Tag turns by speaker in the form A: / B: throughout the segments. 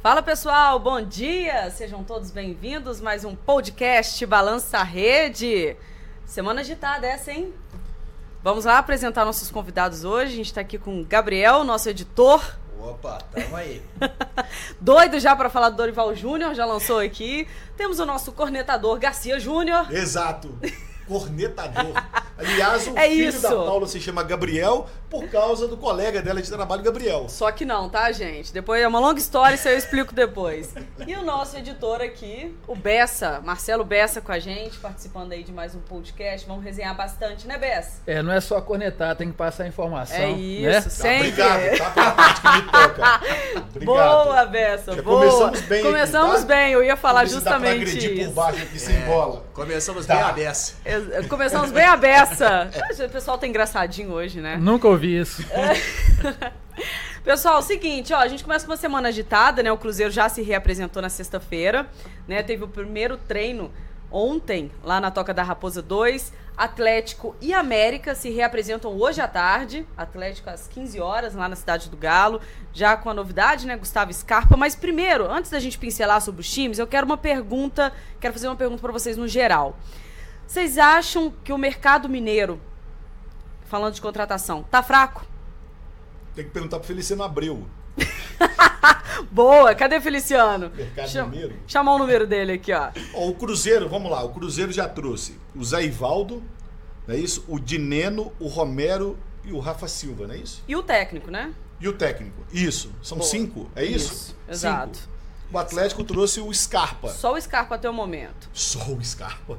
A: Fala pessoal, bom dia! Sejam todos bem-vindos. Mais um podcast Balança Rede. Semana agitada essa, hein? Vamos lá apresentar nossos convidados hoje. A gente está aqui com o Gabriel, nosso editor.
B: Opa, tamo aí.
A: Doido já para falar do Dorival Júnior, já lançou aqui. Temos o nosso cornetador Garcia Júnior.
C: Exato. Cornetador. Aliás, o
A: É
C: filho
A: isso.
C: da Paula se chama Gabriel por causa do colega dela de trabalho, Gabriel.
A: Só que não, tá, gente? Depois é uma longa história, isso eu explico depois. E o nosso editor aqui, o Bessa, Marcelo Bessa com a gente, participando aí de mais um podcast. Vamos resenhar bastante, né, Bessa?
D: É, não é só cornetar, tem que passar a informação.
A: É
D: né?
A: isso,
C: Tá,
A: sempre.
C: obrigado, tá? Pela parte que me toca. Obrigado.
A: Boa, Bessa,
C: Já
A: boa.
C: começamos bem aqui,
A: Começamos
C: tá?
A: bem, eu ia falar justamente
C: agredir por
A: isso.
C: baixo aqui sem bola.
B: Começamos
C: Tá.
B: bem a.
A: É, Começamos bem a beça. O pessoal tá engraçadinho hoje, né?
D: Nunca ouvi isso.
A: Pessoal, é o seguinte, ó, a gente começa com uma semana agitada, né? O Cruzeiro já se reapresentou na sexta-feira, né? Teve o primeiro treino ontem, lá na Toca da Raposa 2. Atlético e América se reapresentam hoje à tarde. Atlético às 15 horas, lá na Cidade do Galo. Já com a novidade, né? Gustavo Scarpa. Mas primeiro, antes da gente pincelar sobre os times, eu quero uma pergunta, quero fazer uma pergunta para vocês no geral. Vocês acham que o mercado mineiro, falando de contratação, tá fraco?
C: Tem que perguntar pro Feliciano Abreu.
A: Boa, cadê Feliciano?
C: Mercado
A: Chama-
C: Mineiro.
A: Chamar o número dele aqui, ó.
C: Ó, o Cruzeiro, vamos lá. O Cruzeiro já trouxe o Zé Ivaldo, não é isso? O Dineno, o Romero e o Rafa Silva, não é isso?
A: E o técnico, né?
C: E o técnico. Isso. São
A: Boa.
C: cinco, é isso?
A: Isso,
C: Cinco.
A: exato.
C: O Atlético trouxe o Scarpa.
A: Só o Scarpa até o momento.
C: Só o Scarpa.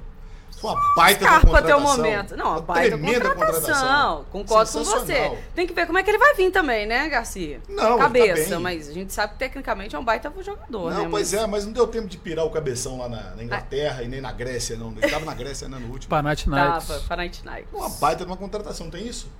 C: Uma baita
A: Scarpa
C: da
A: até o
C: contratação.
A: momento. Não, a
C: Uma
A: baita
C: tremenda
A: contratação. Concordo com você. Tem que ver como é que ele vai vir também, né, Garcia?
C: Não, tá
A: Cabeça,
C: bem.
A: mas a gente sabe que tecnicamente é um baita jogador,
C: Não,
A: né?
C: pois
A: mas...
C: é, mas não deu tempo de pirar o cabeção lá na, na Inglaterra e nem na Grécia, não. Ele tava na Grécia né, no último.
D: Panathinaikos.
A: Tava, Panathinaikos.
C: Uma baita de uma contratação, não tem isso?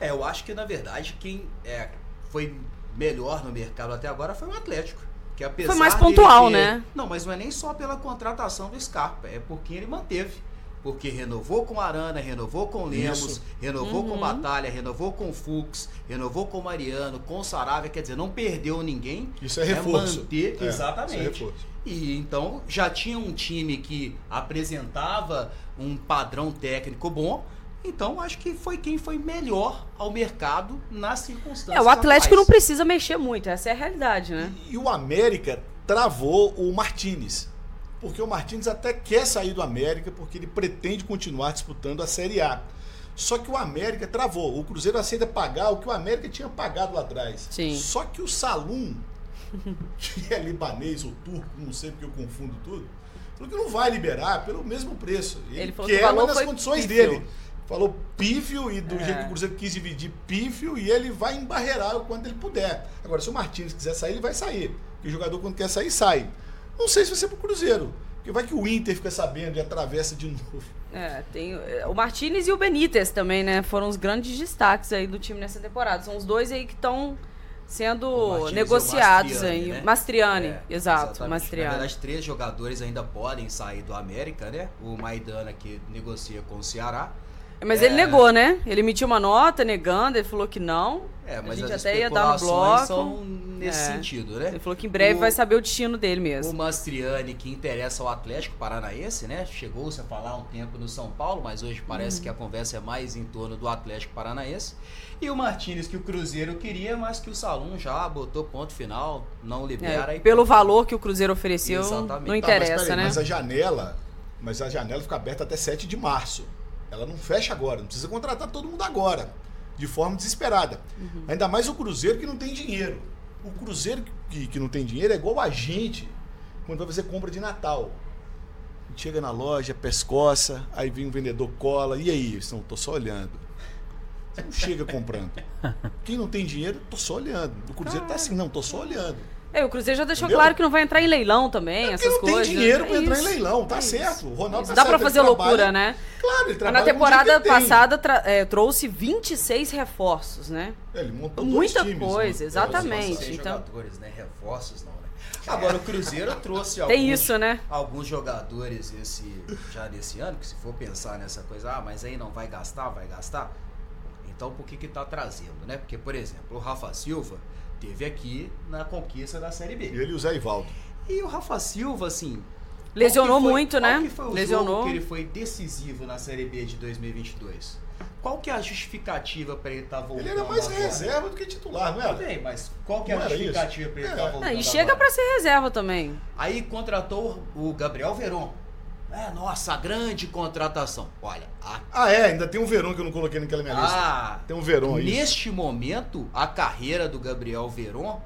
B: É, eu acho que na verdade quem é, foi melhor no mercado até agora foi o Atlético. Que apesar
A: Foi mais pontual,
B: ter-
A: né?
B: Não, mas não é nem só pela contratação do Scarpa, é porque ele manteve. Porque renovou com Arana, renovou com Lemos,
C: Isso.
B: renovou
A: Uhum.
B: com Batalha, renovou com Fux, renovou com Mariano, com Saravia, quer dizer, não perdeu ninguém.
C: Isso é reforço.
B: manter,
C: É,
B: exatamente.
C: isso é reforço.
B: E então já tinha um time que apresentava um padrão técnico bom. Então acho que foi quem foi melhor ao mercado nas circunstâncias.
A: É, o Atlético não precisa mexer muito, essa é a realidade, né?
C: E o América travou o Martinez. Porque o Martinez até quer sair do América porque ele pretende continuar disputando a Série A. Só que o América travou. O Cruzeiro aceita pagar o que o América tinha pagado lá atrás.
A: Sim.
C: Só que o Salum, que é libanês ou turco, não sei porque eu confundo tudo, falou que não vai liberar pelo mesmo preço. Ele,
A: Ele falou que
C: quer,
A: valor
C: mas nas condições
A: pífio.
C: dele. Falou pífio e do
A: É.
C: jeito que o Cruzeiro quis dividir pífio e ele vai embarrear o quanto ele puder. Agora, se o Martins quiser sair, ele vai sair. Porque o jogador, quando quer sair, sai. Não sei se vai ser pro Cruzeiro. Porque vai que o Inter fica sabendo e atravessa de novo.
A: É, tem é, o Martinez e o Benítez também, né? Foram os grandes destaques aí do time nessa temporada. São os dois aí que estão sendo negociados
B: Mastriani,
A: aí.
B: né?
A: Mastriani,
B: É,
A: exato,
B: exatamente.
A: Mastriani.
B: Na verdade, três jogadores ainda podem sair do América, né? O Maidana que negocia com o Ceará.
A: Mas
B: É.
A: ele negou, né? Ele emitiu uma nota negando, ele falou que não.
B: É, mas
A: a gente
B: as
A: até ia dar
B: especulações
A: bloco.
B: são nesse
A: É.
B: sentido, né?
A: Ele falou que em breve
B: O-
A: vai saber o destino dele
B: O
A: mesmo.
B: Mastriani, que interessa ao Atlético Paranaense, né? Chegou-se a falar há um tempo no São Paulo, mas hoje parece
A: Uhum.
B: que a conversa é mais em torno do Atlético Paranaense. E o Martinez, que o Cruzeiro queria, mas que o Salum já botou ponto final, não libera.
A: É,
B: e
A: pelo valor que o Cruzeiro ofereceu,
B: Exatamente.
A: não
B: Tá,
C: Tá,
A: interessa,
C: mas, peraí,
A: né?
C: mas a janela. Mas a janela fica aberta até 7 de março. Ela não fecha agora. Não precisa contratar todo mundo agora. De forma desesperada.
A: Uhum.
C: Ainda mais o Cruzeiro que não tem dinheiro. O Cruzeiro que, que não tem dinheiro é igual a gente quando vai fazer compra de Natal. Chega na loja, pescoça, aí vem um vendedor cola. E aí? Não, tô só olhando. Você não chega comprando. Quem não tem dinheiro, tô só olhando. O Cruzeiro tá assim, não, tô só olhando.
A: É, o Cruzeiro já deixou
C: Entendeu?
A: claro que não vai entrar em leilão também,
C: Porque
A: essas
C: não
A: coisas.
C: tem dinheiro
A: É
C: pra entrar em leilão, tá
A: é
C: certo. O Ronaldo tá
A: Dá
C: ele
A: fazer
C: trabalha-
A: loucura, né?
C: Claro, ele trabalha
A: na
C: com o dinheiro
A: temporada
C: tem.
A: passada tra- é, trouxe 26 reforços, né?
C: É, ele montou dois
A: Muita
C: times,
A: coisa,
C: né?
A: exatamente. Então-
B: jogadores, né? Reforços não, né? Agora o Cruzeiro trouxe
A: Tem
B: alguns,
A: isso, né?
B: alguns jogadores esse, já nesse ano, que se for pensar nessa coisa, ah, mas aí não vai gastar, vai gastar. Então por que que tá trazendo, né? Porque, por exemplo, o Rafa Silva teve aqui na conquista da Série B.
C: Ele e o Zé Ivaldo.
B: E o Rafa Silva, assim.
A: Lesionou
B: foi-
A: muito,
B: qual
A: né?
B: que foi o
A: Lesionou.
B: jogo que ele foi decisivo na Série B de 2022? Qual que é a justificativa para ele estar voltando?
C: Ele era mais
B: agora?
C: reserva do que titular, não
B: Tudo
C: era?
B: bem, mas qual que é
C: Não
B: a justificativa para ele
C: É.
B: estar
C: Ah,
B: voltando?
A: Ah, e chega pra ser reserva também.
B: Aí contratou o Gabriel Veron. É, nossa, grande contratação. Olha, a
C: Ah, é, ainda tem um Verão que eu não coloquei naquela minha lista.
B: Ah,
C: Tem um Verão aí.
B: neste momento, a carreira do Gabriel Veron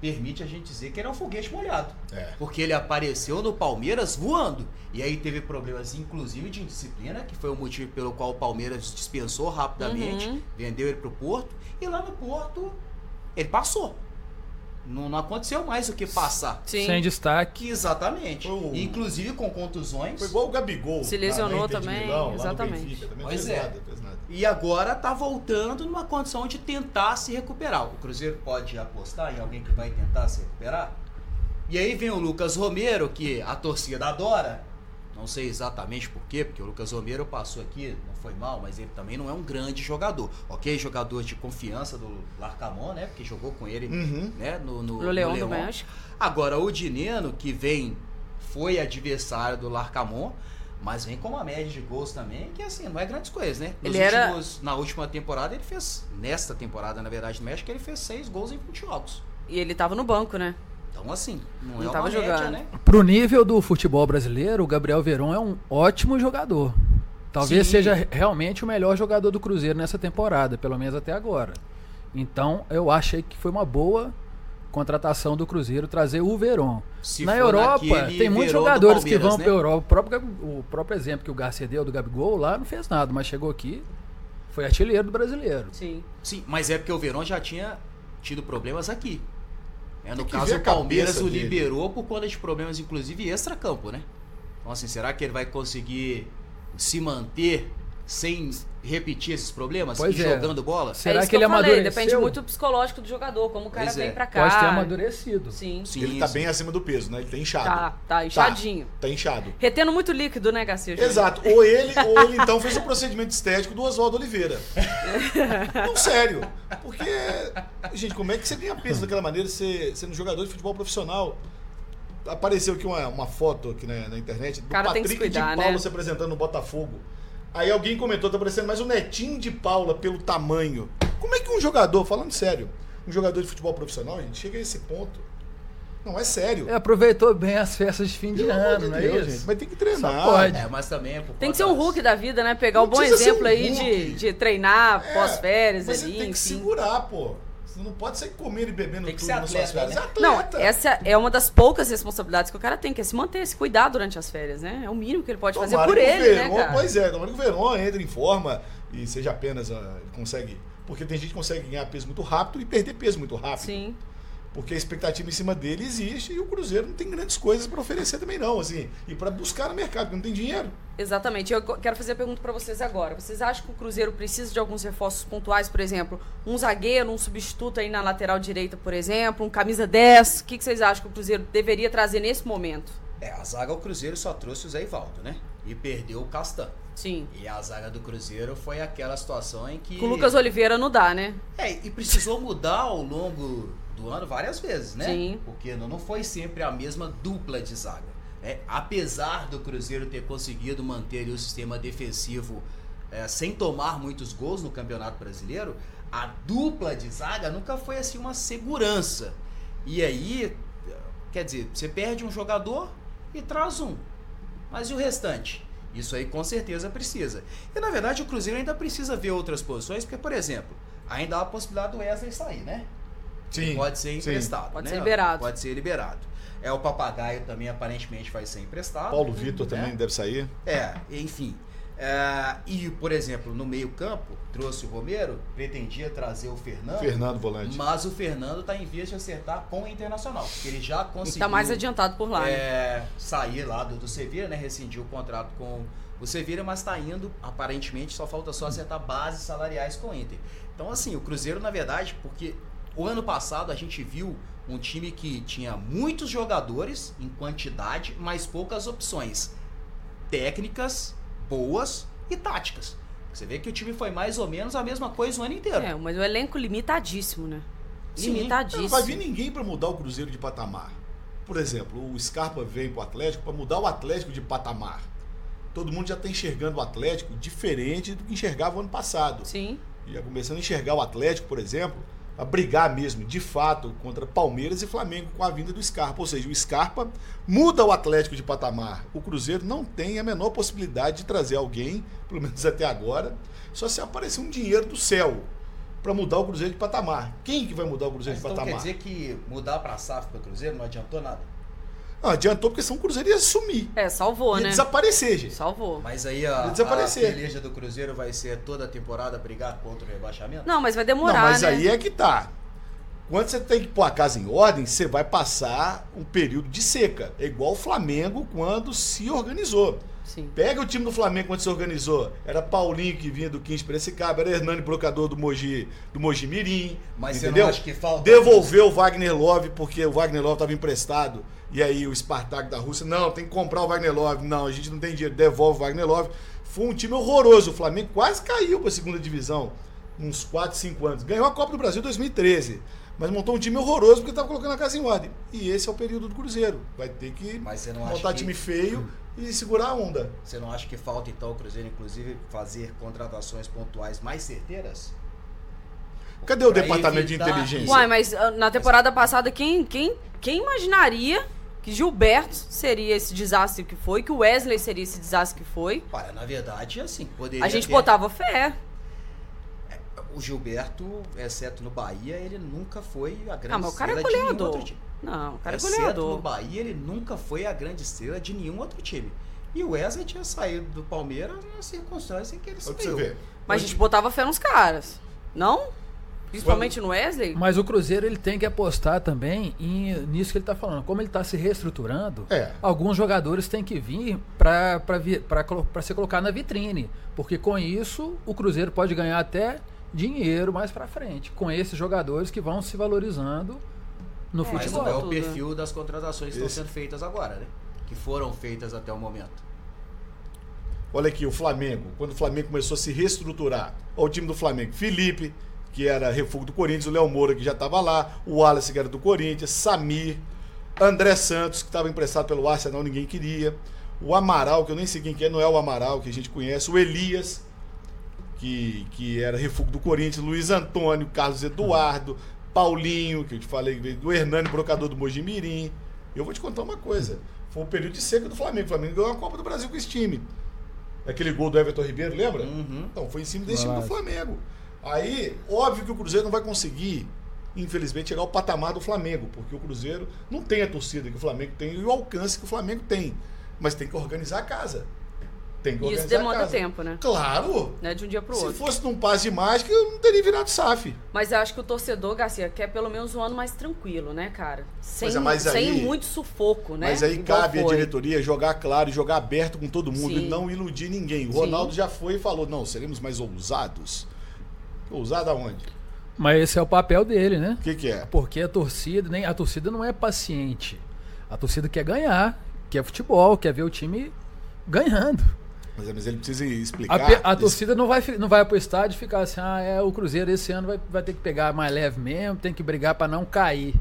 B: permite a gente dizer que ele é um foguete molhado.
C: É.
B: Porque ele apareceu no Palmeiras voando. E aí teve problemas, inclusive, de indisciplina, que foi o motivo pelo qual o Palmeiras dispensou rapidamente,
A: Uhum.
B: vendeu ele pro Porto. E lá no Porto, ele passou. Não, não aconteceu mais o que passar.
A: Sim.
D: Sem destaque.
B: Que exatamente.
C: O-
B: Inclusive com contusões.
C: Foi igual o Gabigol.
A: Se lesionou também,
C: Milão,
A: exatamente.
C: Benfica, também
B: Pois é.
C: nada, fez nada.
B: E agora tá voltando numa condição de tentar se recuperar. O Cruzeiro pode apostar em alguém que vai tentar se recuperar? E aí vem o Lucas Romero, que a torcida adora. Não sei exatamente por quê, porque o Lucas Romero passou aqui, não foi mal, mas ele também não é um grande jogador. Ok, jogador de confiança do Larcamon, né? Porque jogou com ele
C: Uhum.
B: né, no, no,
A: No Leão do
B: Leão.
A: México.
B: Agora, o Dineno, que vem, foi adversário do Larcamon, mas vem com uma média de gols também, que assim, não é grandes coisas, né? Nos
A: Ele era-
B: últimos- Na última temporada, ele fez, nesta temporada, na verdade, no México, ele fez seis gols em 20 jogos.
A: E ele tava no banco, né?
B: Então, assim, não,
A: Não
B: é
A: tava
B: uma média,
A: jogando.
B: né?
D: Pro nível do futebol brasileiro, o Gabriel Veron é um ótimo jogador. Talvez
B: Sim.
D: seja re- realmente o melhor jogador do Cruzeiro nessa temporada, pelo menos até agora. Então, eu achei que foi uma boa contratação do Cruzeiro trazer o Veron.
B: Se
D: Na Europa, tem muitos
B: Verón do
D: jogadores que vão
B: né?
D: pra Europa. O próprio, o próprio exemplo que o Garcia deu do Gabigol lá não fez nada, mas chegou aqui, foi artilheiro do brasileiro.
A: Sim.
B: Sim, mas é porque o Verón já tinha tido problemas aqui. É, no caso, o Palmeiras o
C: dele.
B: liberou por conta de problemas, inclusive, extra-campo, né? Então, assim, será que ele vai conseguir se manter sem repetir esses problemas
D: Pois
B: e
D: é.
B: jogando bola?
D: Será
A: é isso
D: que ele
A: eu falei,
D: amadureceu?
A: Depende muito do psicológico do jogador, como o cara
B: Pois
A: vem
B: é.
A: pra cá.
D: Pode ter amadurecido.
A: Sim.
B: Sim,
C: Ele tá
B: sim.
C: bem acima do peso, né? Ele tá inchado.
A: Tá, tá, inchadinho.
C: Tá, inchado.
A: Retendo muito líquido, né, Garcia?
C: Exato. Ou ele, ou ele então fez o procedimento estético do Oswaldo Oliveira. Não, sério. Porque, gente, como é que você ganha peso daquela maneira você- sendo jogador de futebol profissional? Apareceu aqui uma, uma foto aqui na, na internet do
A: Cara, que
C: Patrick
A: cuidar,
C: de Paula
A: né?
C: se apresentando no Botafogo. Aí alguém comentou, tá parecendo mais o Netinho de Paula pelo tamanho. Como é que um jogador, falando sério, um jogador de futebol profissional, gente, chega a esse ponto? Não, é sério.
D: É, aproveitou bem as festas de fim de ano, não é isso?
C: gente. Mas tem que treinar.
D: Só pode.
B: É, mas também é por
A: Tem que ser um Hulk da vida, né? Pegar o
C: Não
A: bom exemplo
C: um
A: aí de, de treinar
C: É,
A: pós-férias
C: mas
A: ali,
C: tem que
A: enfim.
C: segurar, pô. Você não pode sair comendo e bebendo
B: Tem que
C: tudo
B: ser
C: nas suas
B: atleta,
C: férias.
B: né?
C: É
A: Não,
C: atleta.
A: essa é uma das poucas responsabilidades que o cara tem, que é se manter, se cuidar durante as férias, né? É o mínimo que ele pode fazer
C: Tomara
A: por
C: que o
A: ele, né,
C: Verón-
A: cara?
C: Pois é, tomara que o Verón entre em forma e seja apenas. ah, consegue. Porque tem gente que consegue ganhar peso muito rápido e perder peso muito rápido.
A: Sim.
C: Porque a expectativa em cima dele existe e o Cruzeiro não tem grandes coisas para oferecer também, não. Assim, e para buscar no mercado, porque não tem dinheiro.
A: Exatamente. Eu quero fazer a pergunta pra vocês agora. Vocês acham que o Cruzeiro precisa de alguns reforços pontuais, por exemplo, um zagueiro, um substituto aí na lateral direita, por exemplo, um camisa 10? O que, que vocês acham que o Cruzeiro deveria trazer nesse momento?
B: É, a zaga o Cruzeiro só trouxe o Zé Ivaldo, né? E perdeu o Castan.
A: Sim.
B: E a zaga do Cruzeiro foi aquela situação em que.
A: Com o Lucas Oliveira não dá, né?
B: É, e precisou mudar ao longo do ano várias vezes, né?
A: Sim.
B: Porque não, foi sempre a mesma dupla de zaga. né? apesar do Cruzeiro ter conseguido manter o sistema defensivo é, sem tomar muitos gols no Campeonato Brasileiro, a dupla de zaga nunca foi assim uma segurança. E aí, quer dizer, você perde um jogador e traz um. Mas e o restante? Isso aí com certeza precisa. E na verdade o Cruzeiro ainda precisa ver outras posições, porque, por exemplo, ainda há a possibilidade do Wesley sair, né?
C: Sim.
B: Pode ser
C: sim.
B: emprestado.
A: Pode
B: né?
A: ser liberado.
B: Pode ser liberado. É, o Papagaio também aparentemente vai ser emprestado.
C: Paulo Vitor
B: né?
C: também deve sair.
B: É, enfim. É, e, por exemplo, no meio-campo, trouxe o Romero, pretendia trazer o Fernando.
C: Fernando Volante.
B: Mas o Fernando está em vias de acertar com o Internacional. Porque ele já
A: E
B: conseguiu
A: tá mais adiantado por lá. né?
B: é, sair lá do, do Sevilla, né? Rescindiu o contrato com o Sevilla, mas está indo, aparentemente, só falta só acertar bases salariais com o Inter. Então, assim, o Cruzeiro, na verdade, porque o ano passado a gente viu um time que tinha muitos jogadores em quantidade, mas poucas opções técnicas boas e táticas. Você vê que o time foi mais ou menos a mesma coisa o ano inteiro.
A: É, mas o elenco limitadíssimo, né?
B: Sim.
A: Limitadíssimo.
C: Não vai vir ninguém para mudar o Cruzeiro de patamar. Por exemplo, o Scarpa vem pro Atlético para mudar o Atlético de patamar. Todo mundo já está enxergando o Atlético diferente do que enxergava o ano passado.
A: Sim.
C: Já começando a enxergar o Atlético, por exemplo, a brigar mesmo, de fato, contra Palmeiras e Flamengo com a vinda do Scarpa. Ou seja, o Scarpa muda o Atlético de patamar. O Cruzeiro não tem a menor possibilidade de trazer alguém, pelo menos até agora, só se aparecer um dinheiro do céu para mudar o Cruzeiro de patamar. Quem que vai mudar o Cruzeiro
B: Mas
C: de
B: então quer
C: patamar?
B: dizer que mudar pra SAF para Cruzeiro não adiantou nada?
C: Não, adiantou porque senão o Cruzeiro ia sumir.
A: É, salvou,
C: ia
A: né?
C: desaparecer, gente.
A: Salvou.
B: Mas aí a,
C: desaparecer.
B: a peleja do Cruzeiro vai ser toda a temporada brigar contra o rebaixamento?
A: Não, mas vai
C: Não,
A: demorar,
C: mas
A: né?
C: aí é que tá. Quando você tem que pôr a casa em ordem, você vai passar um período de seca. É igual o Flamengo quando se organizou.
A: Sim.
C: Pega o time do Flamengo quando se organizou. Era Paulinho que vinha do 15 Piracicaba, era Hernani Brocador do Mogi, do Mogi Mirim.
B: Mas você
C: entendeu?
B: não acha que falta-
C: Devolveu o Wagner Love porque o Wagner Love estava emprestado. E aí o Spartak da Rússia, não, tem que comprar o Wagner Love. Não, a gente não tem dinheiro, devolve o Wagner Love. Foi um time horroroso. O Flamengo quase caiu para a segunda divisão. Uns 4, 5 anos. Ganhou a Copa do Brasil em 2013. Mas montou um time horroroso porque estava colocando a casa em ordem. E esse é o período do Cruzeiro. Vai ter que
B: Mas você não acha
C: montar
B: que-
C: time feio e segurar a onda.
B: Você não acha que falta então o Cruzeiro, inclusive, fazer contratações pontuais mais certeiras?
C: Cadê o
B: Pra
C: departamento de
B: evitar-
C: inteligência?
A: Uai, mas ah, na temporada passada, quem, quem, quem imaginaria que Gilberto seria esse desastre que foi, que o Wesley seria esse desastre que foi?
B: Olha, na verdade, assim, poderia
A: A gente
B: ter-
A: botava fé.
B: O Gilberto, exceto no Bahia, ele nunca foi a grande
A: Ah, mas o cara é
B: estrela de nenhum
A: goleador.
B: outro time.
A: Não, o cara é
B: exceto no
A: goleador.
B: Bahia, ele nunca foi a grande estrela de nenhum outro time. E o Wesley tinha saído do Palmeiras na circunstância em que ele saiu.
A: Mas a gente botava fé nos caras. Não? Principalmente no Wesley?
D: Mas o Cruzeiro ele tem que apostar também em, nisso que ele está falando. Como ele está se reestruturando,
C: É.
D: alguns jogadores têm que vir para ser colocado na vitrine. Porque com isso o Cruzeiro pode ganhar até dinheiro mais para frente. Com esses jogadores que vão se valorizando no
B: Mas
D: futebol.
B: não é o
A: tudo,
B: perfil das contratações que estão sendo feitas agora, né? Que foram feitas até o momento.
C: Olha aqui, o Flamengo. Quando o Flamengo começou a se reestruturar. Olha o time do Flamengo. Felipe, que era refúgio do Corinthians. O Léo Moura, que já estava lá. O Wallace, que era do Corinthians. Samir. André Santos, que estava emprestado pelo Arsenal, ninguém queria. O Amaral, que eu nem sei quem que é, não é o Amaral que a gente conhece. O Elias, que, que era refúgio do Corinthians. Luiz Antônio, Carlos Eduardo. Paulinho, que eu te falei, do Hernani, brocador do Mojimirim. Eu vou te contar uma coisa. Foi um período de seca do Flamengo. O Flamengo ganhou a Copa do Brasil com esse time. Aquele gol do Everton Ribeiro, lembra?
B: Uhum.
C: Então, foi em cima desse time do. Flamengo. Aí, óbvio que o Cruzeiro não vai conseguir, infelizmente, chegar ao patamar do Flamengo, porque o Cruzeiro não tem a torcida que o Flamengo tem e o alcance que o Flamengo tem. Mas tem que organizar a casa. Tem que
A: isso
C: a
A: demanda
C: casa.
A: tempo, né?
C: Claro!
A: Né? De um dia pro
C: Se
A: outro.
C: fosse num passe de mágica, eu não teria virado SAF.
A: Mas eu acho que o torcedor, Garcia, quer pelo menos um ano mais tranquilo, né, cara? Sem,
C: é,
A: sem
C: aí-
A: muito sufoco, né?
C: Mas aí
A: Igual
C: cabe
A: foi.
C: diretoria jogar claro e jogar aberto com todo mundo
A: Sim.
C: e não iludir ninguém. O
A: Sim.
C: Ronaldo já foi e falou: não, seremos mais ousados. Ousado aonde?
D: Mas esse é o papel dele, né?
C: O que, que é?
D: Porque a torcida, nem a torcida não é paciente. A torcida quer ganhar, quer futebol, quer ver o time ganhando.
C: Mas, mas ele precisa
D: A,
C: explicar.
D: a
C: esse-
D: torcida não vai, não vai pro estádio e ficar assim, ah, é, o Cruzeiro esse ano vai, vai ter que pegar mais leve mesmo, tem que brigar pra não cair.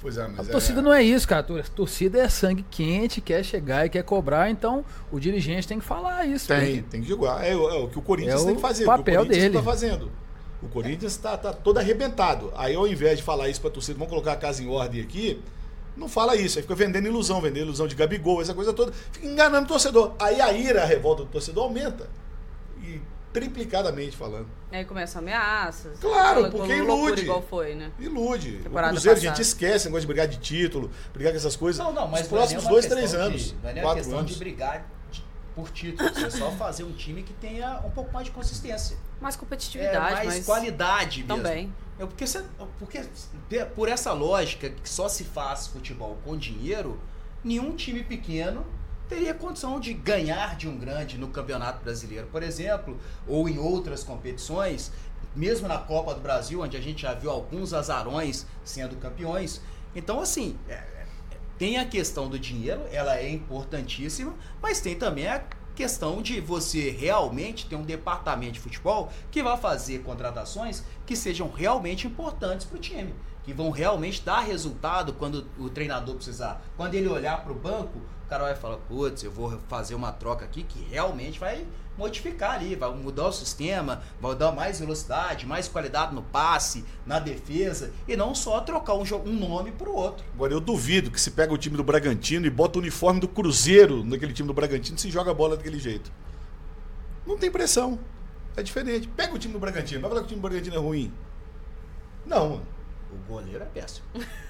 C: Pois é,
D: A
C: mas
D: torcida
C: é,
D: não é isso, cara. A tor- torcida é sangue quente, quer chegar e quer cobrar, então o dirigente tem que falar isso.
C: Tem,
D: tem
C: tem que jogar. É, o- é o que o Corinthians
D: É
C: tem que fazer.
D: papel
C: o que o Corinthians
D: dele.
C: está fazendo. O Corinthians está tá todo arrebentado. Aí, ao invés de falar isso para a torcida, vamos colocar a casa em ordem aqui, não fala isso. Aí fica vendendo ilusão, vendendo ilusão de Gabigol, essa coisa toda. Fica enganando o torcedor. Aí a ira, a revolta do torcedor aumenta. E triplicadamente falando.
A: Aí começam ameaças.
C: Claro, porque ilude.
A: igual foi, né?
C: Ilude.
A: Temporada
C: o Cruzeiro, a gente esquece, negócio de brigar de título, brigar com essas coisas.
B: Não, não, mas
C: Os
B: é
C: próximos dois, três
B: de-
C: anos.
B: não é questão
C: anos.
B: de brigar por títulos. É só fazer um time que tenha um pouco mais de consistência.
A: Mais
B: É,
A: competitividade,
B: mais
A: mas
B: qualidade mesmo.
A: também.
B: É porque, cê- porque por essa lógica que só se faz futebol com dinheiro, nenhum time pequeno teria condição de ganhar de um grande no Campeonato Brasileiro, por exemplo, ou em outras competições, mesmo na Copa do Brasil, onde a gente já viu alguns azarões sendo campeões. Então, assim, é- é- tem a questão do dinheiro, ela é importantíssima, mas tem também a questão de você realmente ter um departamento de futebol que vai fazer contratações que sejam realmente importantes para o time, que vão realmente dar resultado quando o treinador precisar. Quando ele olhar para o banco, o cara vai falar: putz, eu vou fazer uma troca aqui que realmente vai modificar ali, vai mudar o sistema, vai dar mais velocidade, mais qualidade no passe, na defesa, e não só trocar um, um nome para o outro.
C: Agora, eu duvido que se pega o time do Bragantino e bota o uniforme do Cruzeiro naquele time do Bragantino se joga a bola daquele jeito. Não tem pressão. É diferente. Pega o time do Bragantino. Vai falar que o time do Bragantino é ruim. Não, mano.
B: O goleiro é péssimo.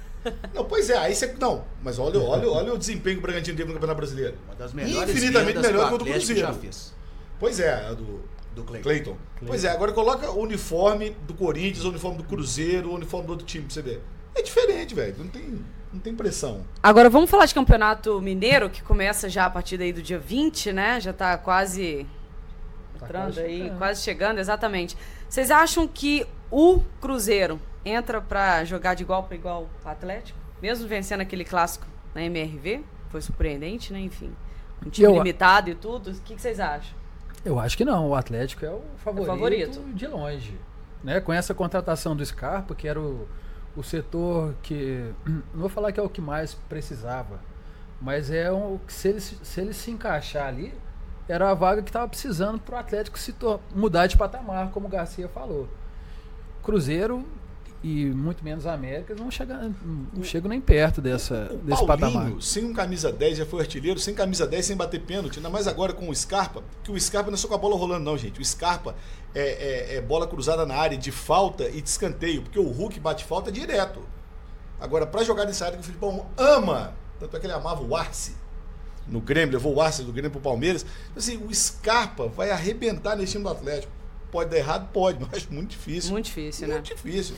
C: Não, pois é, aí você. Não, mas olha, olha, olha o desempenho que o Bragantino teve no Campeonato Brasileiro.
B: Uma das melhores
C: Infinitamente melhor que o do Cruzeiro.
B: já fez.
C: Pois é, a do,
B: Do Cleiton.
C: Cleiton. Pois é, agora coloca o uniforme do Corinthians, o uniforme do Cruzeiro, o uniforme do outro time pra você ver. É diferente, velho. Não tem, não tem pressão.
A: Agora vamos falar de campeonato mineiro, que começa já a partir daí do dia 20, né? Já tá quase
D: Tá
A: entrando
D: quase
A: aí,
D: chegando.
A: quase chegando, exatamente. Vocês acham que o Cruzeiro entra pra jogar de igual para igual o Atlético? Mesmo vencendo aquele clássico na MRV? Foi surpreendente, né? Enfim. Um time
D: Eu-
A: limitado e tudo. O que, que vocês acham?
D: Eu acho que não. O Atlético é o favorito,
A: favorito.
D: de longe. Né? Com essa contratação do Scarpa, que era o, o setor que. Não vou falar que é o que mais precisava. Mas é um, que se ele, se ele se encaixar ali, era a vaga que estava precisando para o Atlético se mudar de patamar, como o Garcia falou. Cruzeiro e muito menos a América não chegam, não chegam nem perto dessa,
C: O
D: desse
C: Paulinho,
D: patamar.
C: sem um camisa 10, já foi artilheiro, sem camisa 10, sem bater pênalti, ainda mais agora com o Scarpa, que o Scarpa não é só com a bola rolando, não, gente. O Scarpa é, é- é bola cruzada na área de falta e de escanteio, porque o Hulk bate falta direto. Agora, pra jogar nessa área que o Filipão ama, tanto é que ele amava o Arce no Grêmio, levou o Arce do Grêmio pro Palmeiras. Assim, o Scarpa vai arrebentar nesse time do Atlético. Pode dar errado? Pode, mas acho muito difícil.
A: Muito difícil, né?
C: Muito difícil.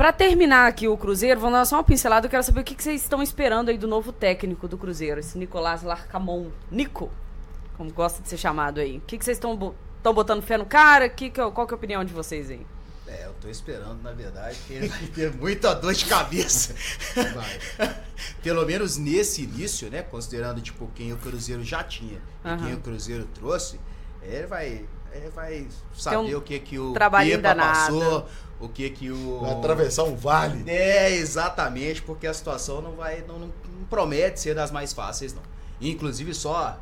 A: Pra terminar aqui o Cruzeiro, vamos dar só uma pincelada. Eu quero saber o que, que vocês estão esperando aí do novo técnico do Cruzeiro, esse Nicolás Larcamon. Nico, como gosta de ser chamado aí. O que, que vocês estão bo- estão botando fé no cara? Que que é- qual que é a opinião de vocês aí?
B: É, eu tô esperando, na verdade, que ele vai ter muita dor de cabeça. Pelo menos nesse início, né? Considerando, tipo, quem o Cruzeiro já tinha e
A: Aham.
B: quem o Cruzeiro trouxe, ele vai, ele vai saber
A: um
B: o que que o Pepa
A: danado.
B: passou, o que que o...
C: Vai atravessar um vale.
B: É, exatamente, porque a situação não vai, não, não- não promete ser das mais fáceis, não. Inclusive, só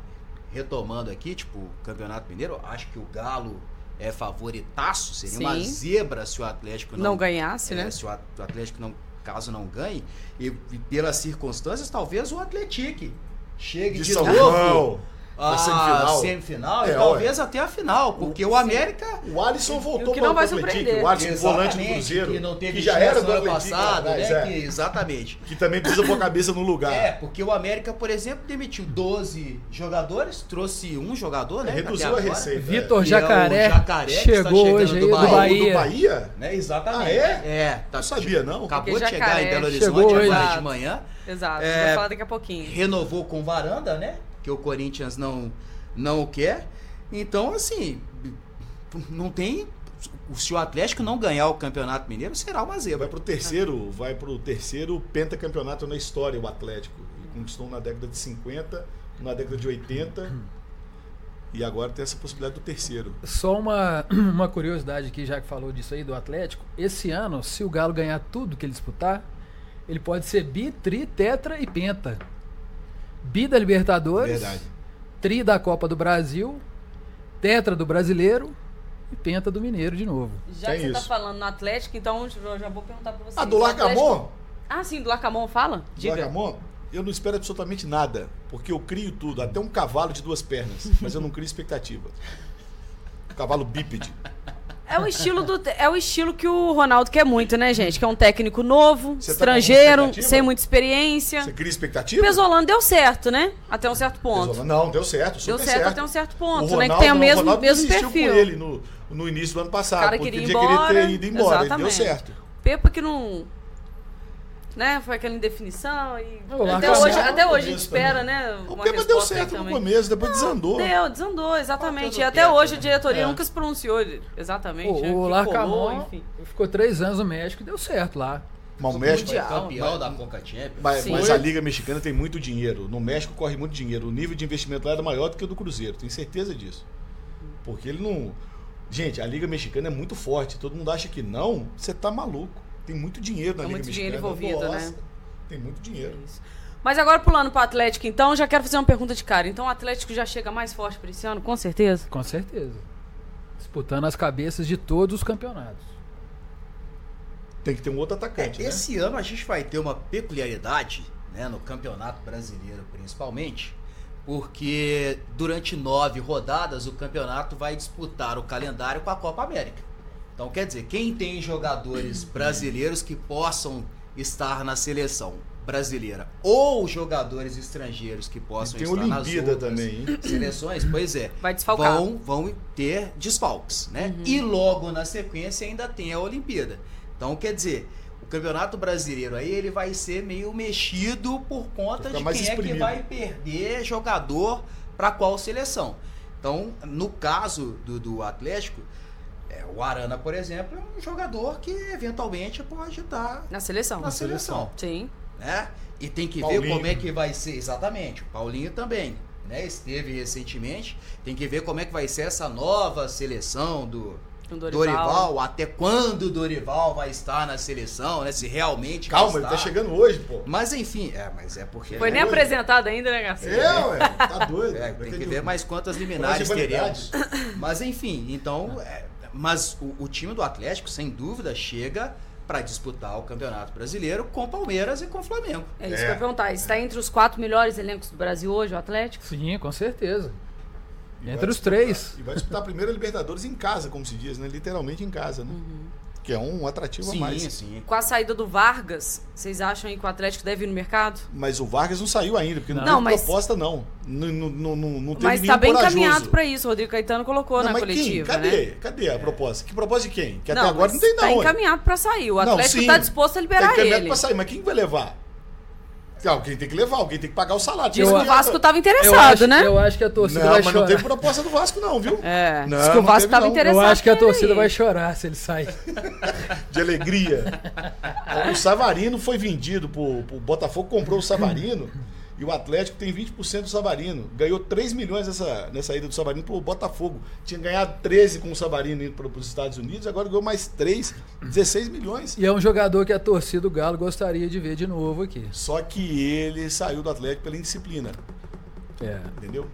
B: retomando aqui, tipo, o Campeonato Mineiro, acho que o Galo é favoritaço, seria uma
A: Sim.
B: zebra se o Atlético não,
A: Não ganhasse,
B: é,
A: né?
B: Se o At- o Atlético não, caso não ganhe, e, e pelas circunstâncias, talvez o Atlético chegue
C: De
B: de,
C: São
B: novo. A
C: na semifinal.
B: semifinal,
C: É,
B: e talvez até a final, porque o América
C: O Alisson voltou
A: o que não
C: para
A: vai
C: o Atlético. O Alisson, volante do Cruzeiro,
B: que não teve
C: que já era do
B: no ano passado,
C: atrás,
B: né?
C: é.
B: Que- exatamente.
C: Que também precisa pôr a cabeça no lugar.
B: É, porque o América, por exemplo, demitiu 12 jogadores, trouxe um jogador, né?
C: Reduziu
B: até
C: a receita.
D: Vitor
B: Que é o
D: Jacaré,
B: Jacaré que está
D: chegou
B: chegando
D: hoje aí
B: do
D: do
B: Bahia.
D: Bahia.
C: Do Bahia?
B: Né? Exatamente.
C: Ah, é?
B: É, tá,
C: Não sabia, não.
B: Acabou
A: Porque
B: de chegar
A: Jacaré
B: em Belo Horizonte agora de manhã.
A: Exato,
B: É,
A: vai falar daqui a pouquinho.
B: Renovou com Varanda, né? Que o Corinthians não, não o quer. Então, assim, não tem. Se o Atlético não ganhar o Campeonato Mineiro, será uma
C: Vai
B: zebra.
C: pro terceiro, vai pro terceiro pentacampeonato na história, o Atlético. Ele conquistou na década de 50, na década de 80. E agora tem essa possibilidade do terceiro.
D: Só uma, uma curiosidade aqui, já que falou disso aí do Atlético. Esse ano, se o Galo ganhar tudo que ele disputar, ele pode ser bi, tri, tetra e penta. Bi da Libertadores,
C: Verdade.
D: tri da Copa do Brasil, tetra do Brasileiro e penta do Mineiro de novo.
A: Já
C: Tem
A: que você tá
C: isso.
A: falando no Atlético, então eu já vou perguntar pra vocês.
C: Ah, do Larcamon?
A: Ah, sim, do Larcamon, fala?
C: Do
A: Diga.
C: Larcamon, eu não espero absolutamente nada, porque eu crio tudo, até um cavalo de duas pernas, mas eu não crio expectativa. Cavalo bípede.
A: É o estilo do é o estilo que o Ronaldo quer muito, né, gente? Que é um técnico novo,
C: Você tá
A: estrangeiro,
C: expectativa?
A: sem muita experiência.
C: Você cria expectativa?
A: O Pesolano deu certo, né? Até um certo ponto.
C: Pesolano- Não, deu certo,
A: Deu certo, até um certo ponto,
C: O
A: né? Que
C: Ronaldo-
A: tem o mesmo,
C: Ronaldo
A: mesmo perfil.
C: com ele no, no início do ano passado.
A: O cara queria ir
C: ele já queria
A: embora.
C: ter ido embora, deu certo.
A: Pepa que não. Né? Foi aquela indefinição e.
D: O
A: até hoje, até hoje a gente espera,
C: também.
A: né?
C: O Pepa deu certo no começo, depois desandou.
A: Deu, desandou, exatamente. E até
B: quieto,
A: hoje a
B: né?
A: diretoria
C: É.
A: nunca se pronunciou exatamente. né?
D: O, o
A: Que
D: Larcamon ficou três anos no México e deu certo lá.
C: Mas o México.
A: Mundial.
B: campeão
C: Mas-
B: da Conca Champions.
C: Mas, mas a Liga Mexicana tem muito dinheiro. No México corre muito dinheiro. O nível de investimento lá era maior do que o do Cruzeiro. Tenho certeza disso. Porque ele não. Gente, a Liga Mexicana é muito forte. Todo mundo acha que não. Você tá maluco. Tem muito dinheiro na
A: Tem
C: Liga
A: muito
C: Mexicana.
A: dinheiro envolvido, né?
C: Tem muito dinheiro.
A: Mas agora pulando pro Atlético, então, já quero fazer uma pergunta de cara. Então o Atlético já chega mais forte para esse ano, com certeza?
D: Com certeza. Disputando as cabeças de todos os campeonatos.
C: Tem que ter um outro atacante.
B: É,
C: né?
B: esse ano a gente vai ter uma peculiaridade, né, no Campeonato Brasileiro principalmente, porque durante nove rodadas o campeonato vai disputar o calendário com a Copa América. Então, quer dizer, quem tem jogadores brasileiros que possam estar na seleção brasileira ou jogadores estrangeiros que
C: E
B: possam
C: tem
B: estar nas
C: Olimpíada
B: outras
C: também, hein?
B: seleções, pois é,
A: Vai desfalcar.
B: vão, vão ter desfalques, né? E logo na sequência ainda tem a Olimpíada. Então, quer dizer, o Campeonato Brasileiro aí ele vai ser meio mexido por conta de quem é que vai perder jogador para qual seleção. Então, no caso do, do Atlético, o Arana, por exemplo, é um jogador que eventualmente pode estar
A: Na seleção.
B: na seleção
A: Sim.
B: né? E tem que
C: Paulinho.
B: ver como é que vai ser, exatamente, o Paulinho também, né? Esteve recentemente, tem que ver como é que vai ser essa nova seleção do Dorival,
A: Dorival.
B: até quando o Dorival vai estar na seleção, né? Se realmente vai
C: Calma, ele tá chegando hoje, pô.
B: Mas enfim, é, mas é porque
A: Foi nem
C: Hoje.
A: apresentado ainda, né, Garcia?
C: É, ué. Tá doido.
B: é, tem que ver mais quantas liminares teremos. Mas enfim, então, é, mas o, o time do Atlético, sem dúvida, chega para disputar o Campeonato Brasileiro com Palmeiras e com Flamengo.
A: É isso
C: É.
A: que eu ia perguntar. Está entre os quatro melhores elencos do Brasil hoje, o Atlético?
D: Sim, com certeza.
C: E
D: Entre os
C: disputar-
D: três.
C: E vai disputar a primeira Libertadores em casa, como se diz, né? Literalmente em casa, né? Que é um atrativo a
B: Sim,
C: mais.
B: sim.
A: Com a saída do Vargas, vocês acham aí que o Atlético deve ir no mercado?
C: Mas o Vargas não saiu ainda, porque não,
A: Não, mas-
C: proposta, não. Não, não, não, não, teve
A: Mas
C: nenhum
A: tá bem
C: corajoso.
A: encaminhado para isso. O Rodrigo Caetano colocou
C: Não,
A: na
C: mas
A: coletiva,
C: quem? Cadê?
A: né?
C: Cadê a proposta? Que proposta de quem? Que até agora não tem, não.
A: Tá
C: ué.
A: encaminhado para sair. O Atlético
C: sim.
A: tá disposto a
C: Tá
A: liberar
C: encaminhado
A: ele.
C: pra sair, mas quem vai levar? Alguém tem que levar, alguém tem que pagar o salário.
A: Diz
C: Não
A: que o Vasco
C: adianta-
A: tava
D: Eu
A: interessado,
D: acho,
A: né?
D: eu acho que a torcida
C: Não,
D: vai
C: mas não
D: chorar.
C: teve proposta do Vasco, não, viu?
A: É,
C: Não,
A: diz que o
C: não
A: Vasco
C: teve,
A: tava
C: não.
A: interessado.
D: Eu acho que a torcida
A: aí.
D: vai chorar se ele sair.
C: De alegria. o Savarino foi vendido pro, pro Botafogo, comprou o Savarino. E o Atlético tem 20% do Savarino. Ganhou 3 milhões nessa, nessa ida do Savarino pro Botafogo. Tinha ganhado 13 com o Savarino indo para os Estados Unidos, agora ganhou mais 3, 16 milhões.
D: E é um jogador que a torcida do Galo gostaria de ver de novo aqui.
C: Só que ele saiu do Atlético pela indisciplina,
D: É,
C: entendeu?